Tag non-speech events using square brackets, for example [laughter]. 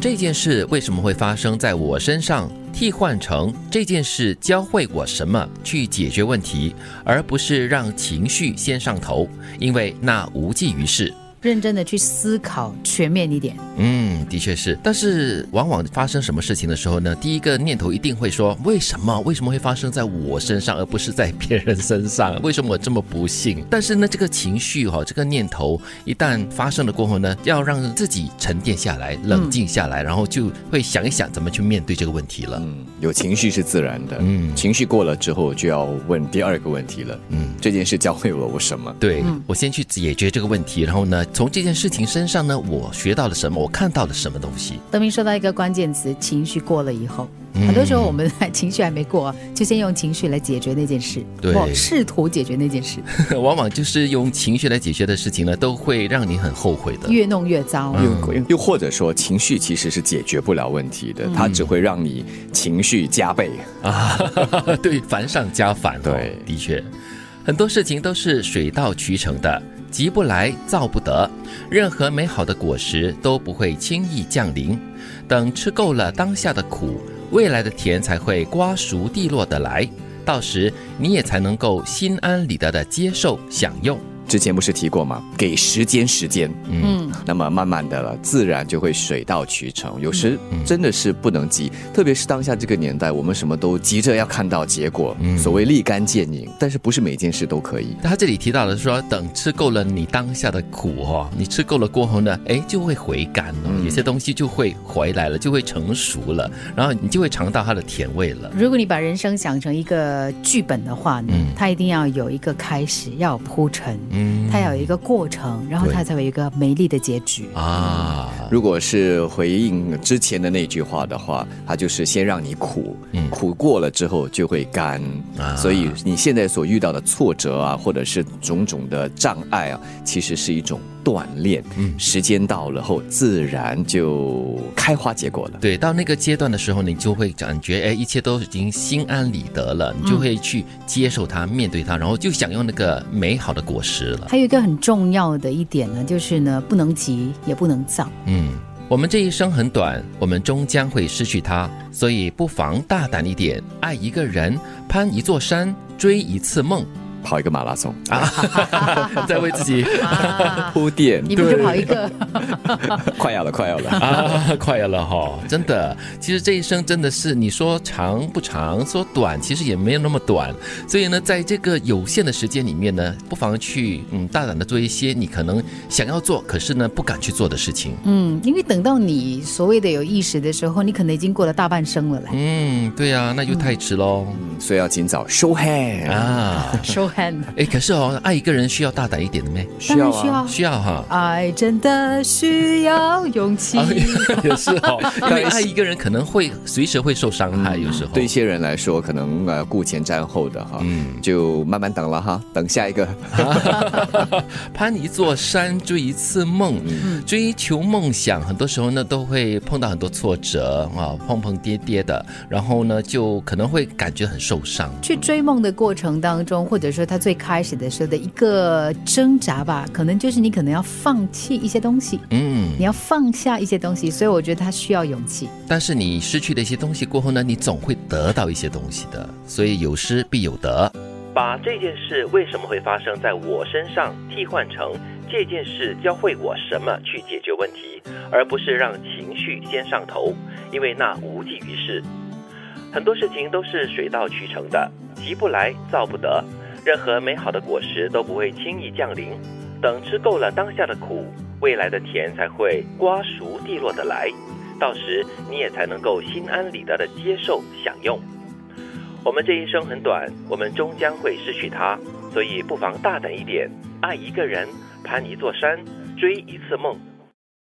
这件事为什么会发生在我身上，替换成这件事教会我什么去解决问题，而不是让情绪先上头，因为那无济于事。认真的去思考，全面一点。嗯，的确是。但是往往发生什么事情的时候呢，第一个念头一定会说：为什么？为什么会发生在我身上，而不是在别人身上？为什么我这么不幸？但是呢，这个情绪哈，这个念头一旦发生了过后呢，要让自己沉淀下来，冷静下来，然后就会想一想怎么去面对这个问题了。嗯，有情绪是自然的。嗯，情绪过了之后，就要问第二个问题了。嗯，这件事教会了我什么？对，我先去解决这个问题，然后呢？从这件事情身上呢，我学到了什么？我看到了什么东西？德明说到一个关键词：情绪过了以后，很多时候我们 [laughs] 情绪还没过，就先用情绪来解决那件事，对，试图解决那件事，[laughs] 往往就是用情绪来解决的事情呢，都会让你很后悔的，越弄越糟。又又或者说，情绪其实是解决不了问题的，它只会让你情绪加倍啊，[laughs] 对，烦上加烦。对，的确，很多事情都是水到渠成的。急不来，造不得。任何美好的果实都不会轻易降临。等吃够了当下的苦，未来的甜才会瓜熟蒂落的来。到时你也才能够心安理得的接受享用。之前不是提过吗？给时间，时间，嗯，那么慢慢的了，自然就会水到渠成。有时真的是不能急，特别是当下这个年代，我们什么都急着要看到结果，所谓立竿见影，但是不是每件事都可以。他这里提到的说，等吃够了你当下的苦哦，你吃够了过后呢，哎，就会回甘了，有些东西就会回来了，就会成熟了，然后你就会尝到它的甜味了。如果你把人生想成一个剧本的话呢，它一定要有一个开始，要有铺陈。嗯，它有一个过程，然后它才有一个美丽的结局啊。如果是回应之前的那句话的话，它就是先让你苦，苦过了之后就会干。所以你现在所遇到的挫折啊，或者是种种的障碍啊，其实是一种。锻炼，嗯，时间到了后，自然就开花结果了。对，到那个阶段的时候，你就会感觉，哎，一切都已经心安理得了，你就会去接受它，面对它，然后就享用那个美好的果实了。还有一个很重要的一点呢，就是呢，不能急，也不能躁。嗯，我们这一生很短，我们终将会失去它，所以不妨大胆一点，爱一个人，攀一座山，追一次梦。跑一个马拉松啊，[laughs] 在为自己铺垫。你们就跑一个，[laughs] 快要了，快要了啊，[laughs] 快要了哈！真的，其实这一生真的是你说长不长，说短其实也没有那么短。所以呢，在这个有限的时间里面呢，不妨去嗯大胆的做一些你可能想要做，可是呢不敢去做的事情。嗯，因为等到你所谓的有意识的时候，你可能已经过了大半生了嘞。嗯，对呀，那就太迟喽。所以要尽早收 hand 啊，收。哎，可是哦，爱一个人需要大胆一点的咩？需要啊，需要哈。爱真的需要勇气，也是哦。[laughs] 因为爱一个人可能会随时会受伤害，有时候对一些人来说，可能呃顾前瞻后的哈，嗯，就慢慢等了哈，等下一个。[laughs] 攀一座山，追一次梦，追求梦想，很多时候呢都会碰到很多挫折啊，碰碰跌跌的，然后呢就可能会感觉很受伤。去追梦的过程当中，或者说。他最开始的时候的一个挣扎吧，可能就是你可能要放弃一些东西，嗯，你要放下一些东西，所以我觉得他需要勇气。但是你失去了一些东西过后呢，你总会得到一些东西的，所以有失必有得。把这件事为什么会发生在我身上，替换成这件事教会我什么去解决问题，而不是让情绪先上头，因为那无济于事。很多事情都是水到渠成的，急不来，造不得。任何美好的果实都不会轻易降临，等吃够了当下的苦，未来的甜才会瓜熟蒂落的来。到时你也才能够心安理得的接受享用。我们这一生很短，我们终将会失去它，所以不妨大胆一点，爱一个人，攀一座山，追一次梦。